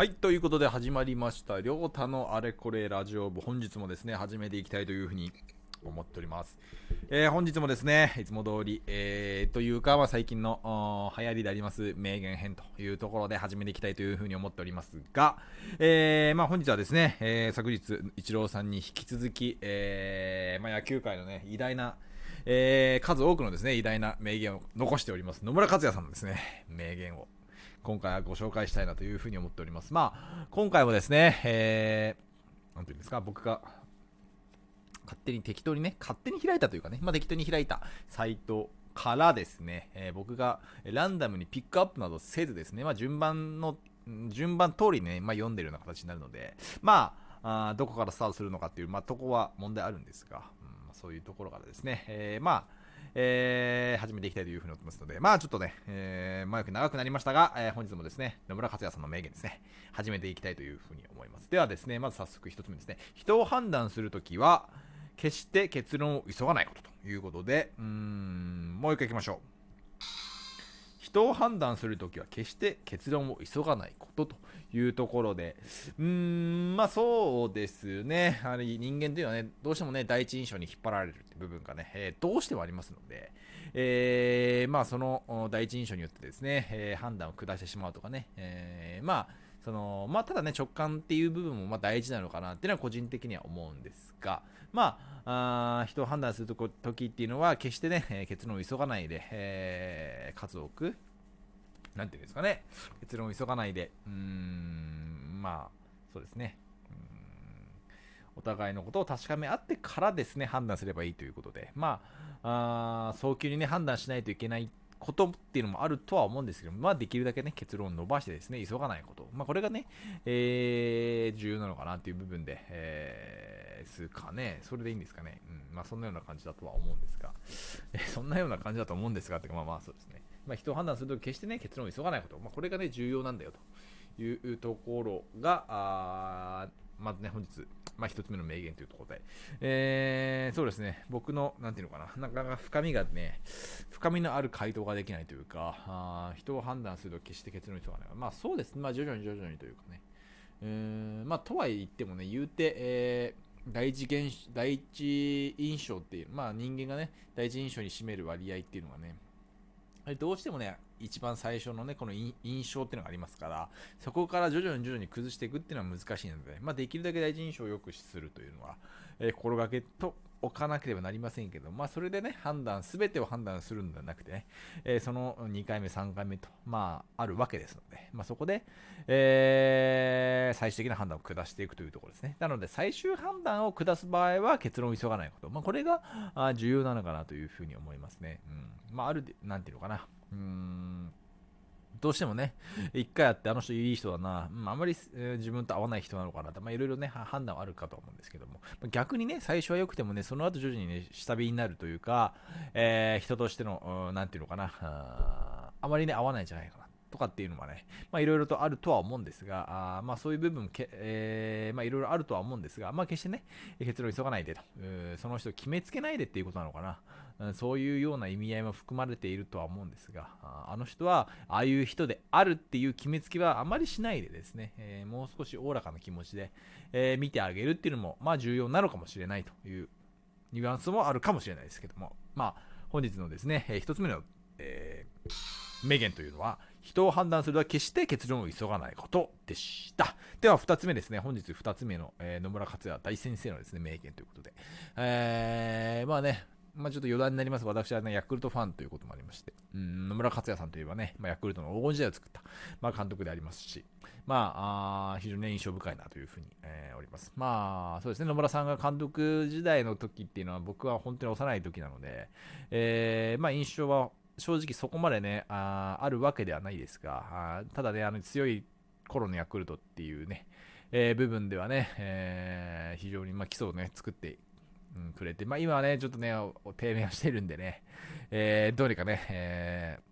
はい、ということで始まりました、りょうたのあれこれラジオ部、本日もですね、始めていきたいというふうに思っております。えー本日もですね、いつも通り、えーというか、まあ、最近の流行りであります名言編というところで始めていきたいというふうに思っておりますが、えーまあ、本日はですね、え昨日、イチローさんに引き続き、えまあ、野球界のね、偉大な、えー数多くのですね、偉大な名言を残しております、野村克也さんのですね、名言を。今回はご紹介したいなというふうに思っております。まあ、今回もですね、えー、なんていうんですか、僕が勝手に適当にね、勝手に開いたというかね、まあ、適当に開いたサイトからですね、えー僕がランダムにピックアップなどせずですね、まあ、順番の、順番通りね、まあ、読んでるような形になるので、まあ、あどこからスタートするのかっていう、まあ、とこは問題あるんですが、うんそういうところからですね、えーまあ、えー始めていきたいというふうに思ってますので、まあちょっとね、えー、前く長くなりましたが、えー本日もですね、野村克也さんの名言ですね、始めていきたいというふうに思います。ではですね、まず早速1つ目ですね、人を判断するときは、決して結論を急がないことということで、うーん、もう一回いきましょう。人を判断するときは決して結論を急がないことというところで、うーん、まあそうですね、あれ人間というのはね、どうしてもね、第一印象に引っ張られるって部分がね、えーどうしてもありますので、えーまあその第一印象によってですね、えー判断を下してしまうとかね、えーまあそのまあ、ただね、直感っていう部分もま大事なのかなっていうのは個人的には思うんですが、まあ、あ人を判断するとこ時っていうのは、決してね、え結論を急がないで、えー数多く、なんていうんですかね、結論を急がないで、うーん、まあ、そうですね、お互いのことを確かめ合ってからですね、判断すればいいということで、まあ、あ早急にね、判断しないといけないことっていうのもあるとは思うんですけど、まあ、できるだけね、結論を伸ばしてですね、急がないこと。まあ、これがね、えー重要なのかなっていう部分で、えー、すかね、それでいいんですかね。うん、まあ、そんなような感じだとは思うんですが、えそんなような感じだと思うんですが、ってかまあまあそうですね。まあ、人を判断するとき決してね、結論を急がないこと。まあ、これがね、重要なんだよというところが、あまずね、本日、まあ、一つ目の名言というところで、えーそうですね、僕の、なんていうのかな、なかなか深みがね、深みのある回答ができないというか、あ人を判断すると決して結論を急がない。まあそうですね、まあ徐々に徐々にというかね、うーんまあとはいってもね、言うて、えー第一現第一印象っていう、まあ人間がね、第一印象に占める割合っていうのがね、どうしてもね、一番最初のね、この印象っていうのがありますから、そこから徐々に徐々に崩していくっていうのは難しいので、まあ、できるだけ第一印象を良くするというのは、えー心がけと置かなければなりませんけど、まあ、それでね、判断、すべてを判断するのではなくてね、えーその2回目、3回目と、まあ、あるわけですので、まあ、そこで、えー最終的な判断を下していくというところですね。なので、最終判断を下す場合は結論を急がないこと。まあ、これが重要なのかなというふうに思いますね。うん。まあ、ある、なんていうのかな。うーん。どうしてもね、一回会って、あの人いい人だな、うんあまり、えー自分と合わない人なのかなと、まあ、いろいろね、判断はあるかと思うんですけども、まあ逆にね、最初は良くてもね、その後徐々にね、下火になるというか、えー人としての、うんなんていうのかな、ああまりね、合わないんじゃないかな。とかっていうのはね、まあいろいろとあるとは思うんですが、あまあそういう部分け、えーまあいろいろあるとは思うんですが、まあ決してね、結論急がないでと、その人を決めつけないでっていうことなのかな。そういうような意味合いも含まれているとは思うんですが、ああの人はああいう人であるっていう決めつけはあまりしないでですね、えーもう少しおおらかな気持ちで、えー見てあげるっていうのも、まあ重要なのかもしれないというニュアンスもあるかもしれないですけども、まあ本日のですね、えー一つ目の、えー名言というのは、人を判断するのは決して結論を急がないことでした。では、二つ目ですね。本日二つ目の、えー野村克也大先生のですね、名言ということで。えーまあね、まあちょっと余談になります私はね、ヤクルトファンということもありまして、うん、野村克也さんといえばね、まあ、ヤクルトの黄金時代を作った、まあ、監督でありますし、まあ、あ非常にね、印象深いなというふうに、えーおります。まあ、そうですね、野村さんが監督時代の時っていうのは僕は本当に幼い時なので、えーまあ印象は正直そこまでね、ああるわけではないですが、あただね、あの強い頃のヤクルトっていうね、えー部分ではね、えー非常にま基礎をね、作って、うんくれて、まあ今はね、ちょっとね、低迷はしてるんでね、えーどうにかね、えー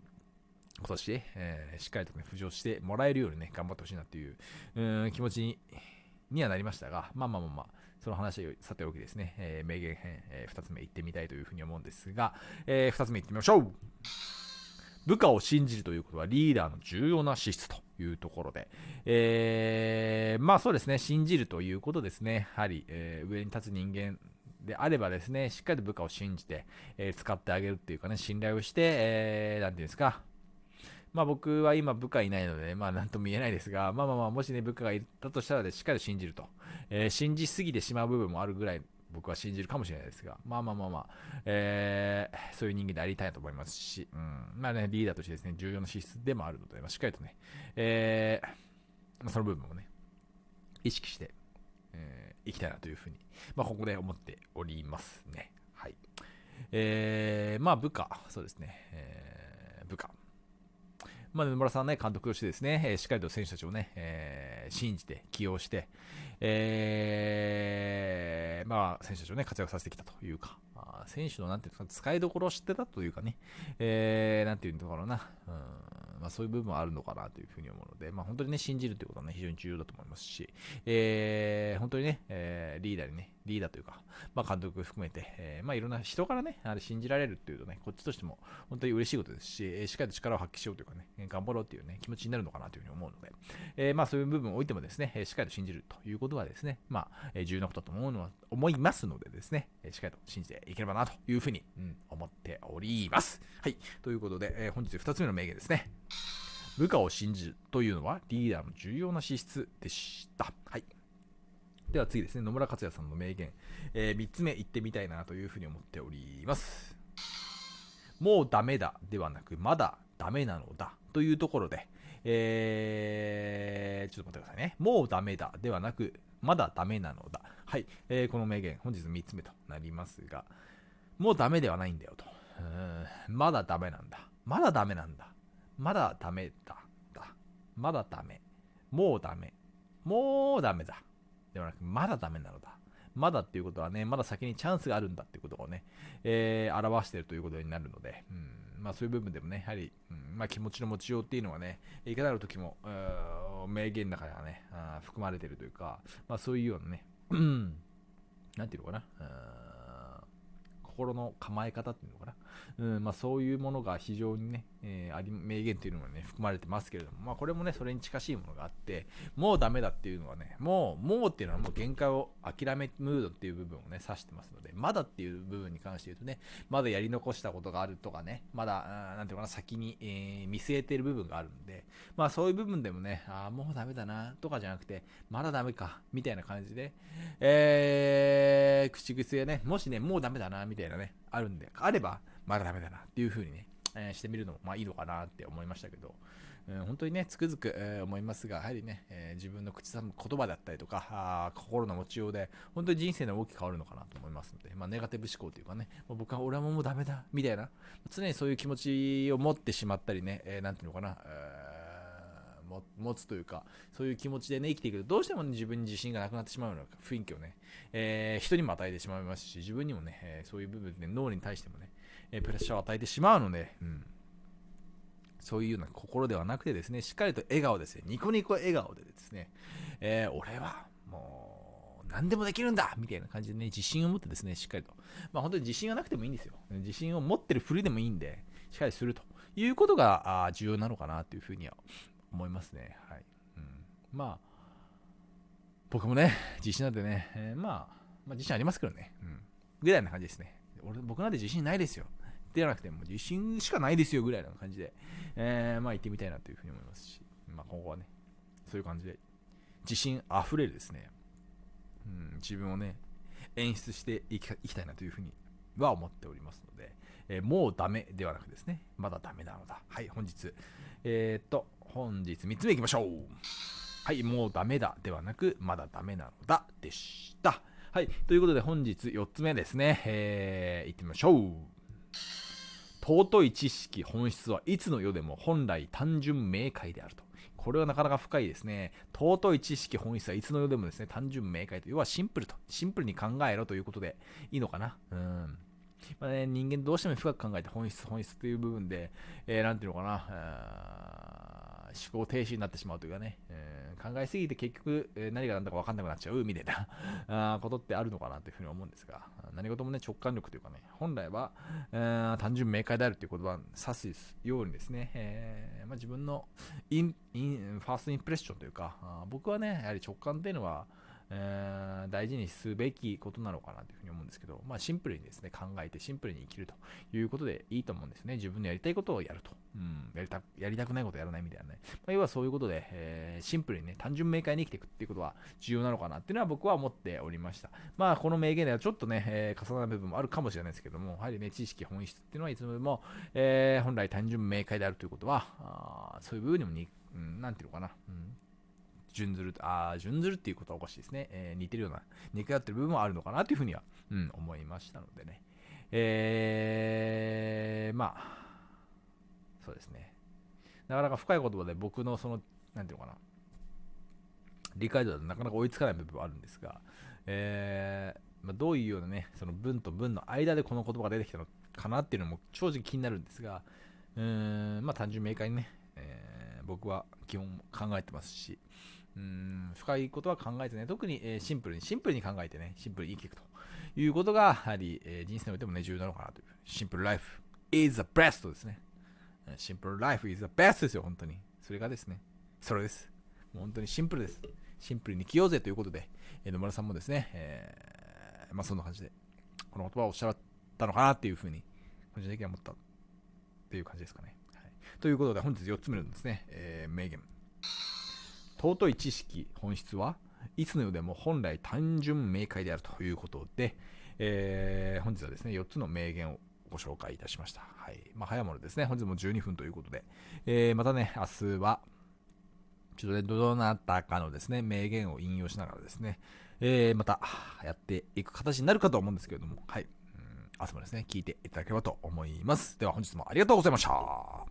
今年、えーしっかりとね、浮上してもらえるようにね、頑張ってほしいなっていう、うん気持ちににはなりましたが、まあまあまあまあ、その話はさておきですね、えー名言編、え2つ目いってみたいというふうに思うんですが、え2つ目いってみましょう。部下を信じるということはリーダーの重要な資質というところで、えー、まあそうですね、信じるということですね。やはり、えー、上に立つ人間であればですね、しっかりと部下を信じて、えー、使ってあげるっていうかね、信頼をして、えー、なんていうんですか、まあ僕は今部下いないので、まあなんとも言えないですが、まあまあまあ、もしね、部下がいたとしたら、ね、しっかり信じると。えー、信じすぎてしまう部分もあるぐらい、僕は信じるかもしれないですが、まあまあまあまあ、えー、そういう人間でありたいと思いますし、うん、まあね、リーダーとしてですね、重要な資質でもあるので、まあ、しっかりとね、えー、その部分をね、意識して、えー、いきたいなというふうに、まあ、ここで思っておりますね。はい。えー、まあ、部下、そうですね、えー、部下。まあ、野村さんね、監督としてですね、しっかりと選手たちをね、えー、信じて起用して、えー、まあ、選手たちをね、活躍させてきたというか、選手のなんていうか、使いどころを知ってたというかね、えー、なんていうのかな、うんまあ、そういう部分はあるのかなというふうに思うので、まあ、本当にね、信じるということはね、非常に重要だと思いますし、えー、本当にね、えー、リーダーにね、リーダーというか、まあ、監督含めて、えー、まあ、いろんな人からね、あれ信じられるっていうとね、こっちとしても本当に嬉しいことですし、しっかりと力を発揮しようというかね、頑張ろうというね、気持ちになるのかなというふうに思うので、えー、まあ、そういう部分を置いてもですね、しっかりと信じるということはですね、まあ、え重要なことだと思うのは、思いますのでですね、しっかりと信じていければなというふうに、うん、思っております。はい。ということで、え本日2つ目の名言ですね。部下を信じるというのはリーダーの重要な資質でした。はい。では次ですね、野村克也さんの名言、えー、3つ目言ってみたいなというふうに思っております。もうダメだではなく、まだダメなのだというところで、えー、ちょっと待ってくださいね。もうダメだではなく、まだダメなのだ。はい、えー、この名言、本日3つ目となりますが、もうダメではないんだよと。うんまだダメなんだ。まだダメなんだ。まだダメだ。だ。まだダメ。もうダメ。もうダメだ。ではなく、まだダメなのだ。まだっていうことはね、まだ先にチャンスがあるんだっていうことをね、えー、表しているということになるので、うん、まあそういう部分でもね、やはり、うん、まあ気持ちの持ちようっていうのはね、いかなる時も、名言の中ではね、含まれているというか、まあそういうようなね、なんていうのかな、心の構え方っていうのかな、うんまあ、そういうものが非常にね、えー、あり名言っていうのがね、含まれてますけれども、まあ、これもね、それに近しいものがあって、もうダメだっていうのはね、もう、もうっていうのはもう限界を諦めムードっていう部分をね、指してますので、まだっていう部分に関して言うとね、まだやり残したことがあるとかね、まだ、なんていうかな、先に、えー、見据えてる部分があるんで、まあそういう部分でもね、ああ、もうダメだな、とかじゃなくて、まだダメか、みたいな感じで、えー、口癖でね、もしね、もうダメだな、みたいなね、あるんで、あれば、まだダメだなっていう風にね、えー、してみるのもまあいいのかなって思いましたけど、うん、本当にね、つくづく、えー、思いますが、やはりね、えー、自分の口さむ言葉だったりとか、あ心の持ちようで、本当に人生の大きく変わるのかなと思いますので、まあ、ネガティブ思考というかね、もう僕は俺はもうダメだ、みたいな、常にそういう気持ちを持ってしまったりね、えー、なんていうのかな、えー持つというか、そういう気持ちでね、生きていくと、どうしても、ね、自分に自信がなくなってしまうような雰囲気をね、えー、人にも与えてしまいますし、自分にもね、えー、そういう部分で脳に対してもね、えプレッシャーを与えてしまうので、うん、そういうような心ではなくてですね、しっかりと笑顔ですね、ニコニコ笑顔でですね、えー、俺はもう何でもできるんだみたいな感じでね、自信を持ってですね、しっかりと。まあ本当に自信がなくてもいいんですよ。自信を持ってるふりでもいいんで、しっかりするということが重要なのかなというふうには思いますね。はい。うん、まあ、僕もね、自信なんてね、えー、まあ、まあ、自信ありますけどね、うん、ぐらいな感じですね。俺僕なんて自信ないですよ。ではなくて、も自信しかないですよぐらいな感じで、えー、まあ行ってみたいなというふうに思いますし、まあ今後はね、そういう感じで、自信あふれるですね、うん、自分をね、演出していきたいなというふうには思っておりますので、えー、もうダメではなくですね、まだダメなのだ。はい、本日、えー、っと、本日3つ目いきましょう。はい、もうダメだではなく、まだダメなのだでした。はい。ということで本日4つ目ですね。えー、いってみましょう。尊い知識本質はいつの世でも本来単純明快であると。これはなかなか深いですね。尊い知識本質はいつの世でもですね、単純明快と。要はシンプルと。シンプルに考えろということでいいのかな？うん。まあね、人間どうしても深く考えて本質、本質という部分で、えー、ていうのかな？思考停止になってしまうというかね、えー、考えすぎて結局、え、何が何だか分かんなくなっちゃうみたいな あことってあるのかなというふうに思うんですが、何事もね、直感力というかね、本来は、えー、単純明快であるという言葉を指すようにですね、えーまあ、自分のインインファーストインプレッションというか、僕はね、やはり直感っていうのは、え、大事にすべきことなのかなというふうに思うんですけど、まあ、シンプルにですね、考えてシンプルに生きるということでいいと思うんですね。自分のやりたいことをやると。うん、やりたやりたくないことやらないみたいなね。まあ、要はそういうことで、えー、シンプルにね、単純明快に生きていくっていうことは重要なのかなっていうのは僕は思っておりました。まあ、この名言ではちょっとね、えー、重なる部分もあるかもしれないですけども、やはりね、知識本質っていうのはいつまでも、えー、本来単純明快であるということは、あそういう部分にもに、うん、なんていうのかな。うん準ずる、あ、準ずるっていうことはおかしいですね。えー、似てるような、似通ってる部分もあるのかなというふうには、うん、思いましたのでね。えー、まあ、そうですね。なかなか深い言葉で僕のその、なんていうのかな、理解度だとなかなか追いつかない部分はあるんですが、えー、まあ、どういうようなね、その文と文の間でこの言葉が出てきたのかなっていうのも正直気になるんですが、うーん、まあ単純明快にね、えー、僕は基本考えてますし、うん深いことは考えてね、特に、え、シンプルに、シンプルに考えてね、シンプルに生きていくということが、やはり、え、人生においてもね、重要なのかなという。シンプルライフ is the best ですね。シンプルライフ is the best ですよ、本当に。それがですね、それです。もう本当にシンプルです。シンプルに生きようぜということで、えー、野村さんもですね、えー、まあそんな感じで、この言葉をおっしゃったのかなっていうふうに、個人的には思ったっていう感じですかね。はい、ということで、本日4つ目のですね、えー、名言。尊い知識、本質はいつの世でも本来単純明快であるということで、えー、本日はですね、4つの名言をご紹介いたしました。はい。まあ、早物ですね。本日も12分ということで、えー、またね、明日は、ちょっとね、どなたかのですね、名言を引用しながらですね、えー、またやっていく形になるかと思うんですけれども、はい。明日もですね、聞いていただければと思います。では本日もありがとうございました。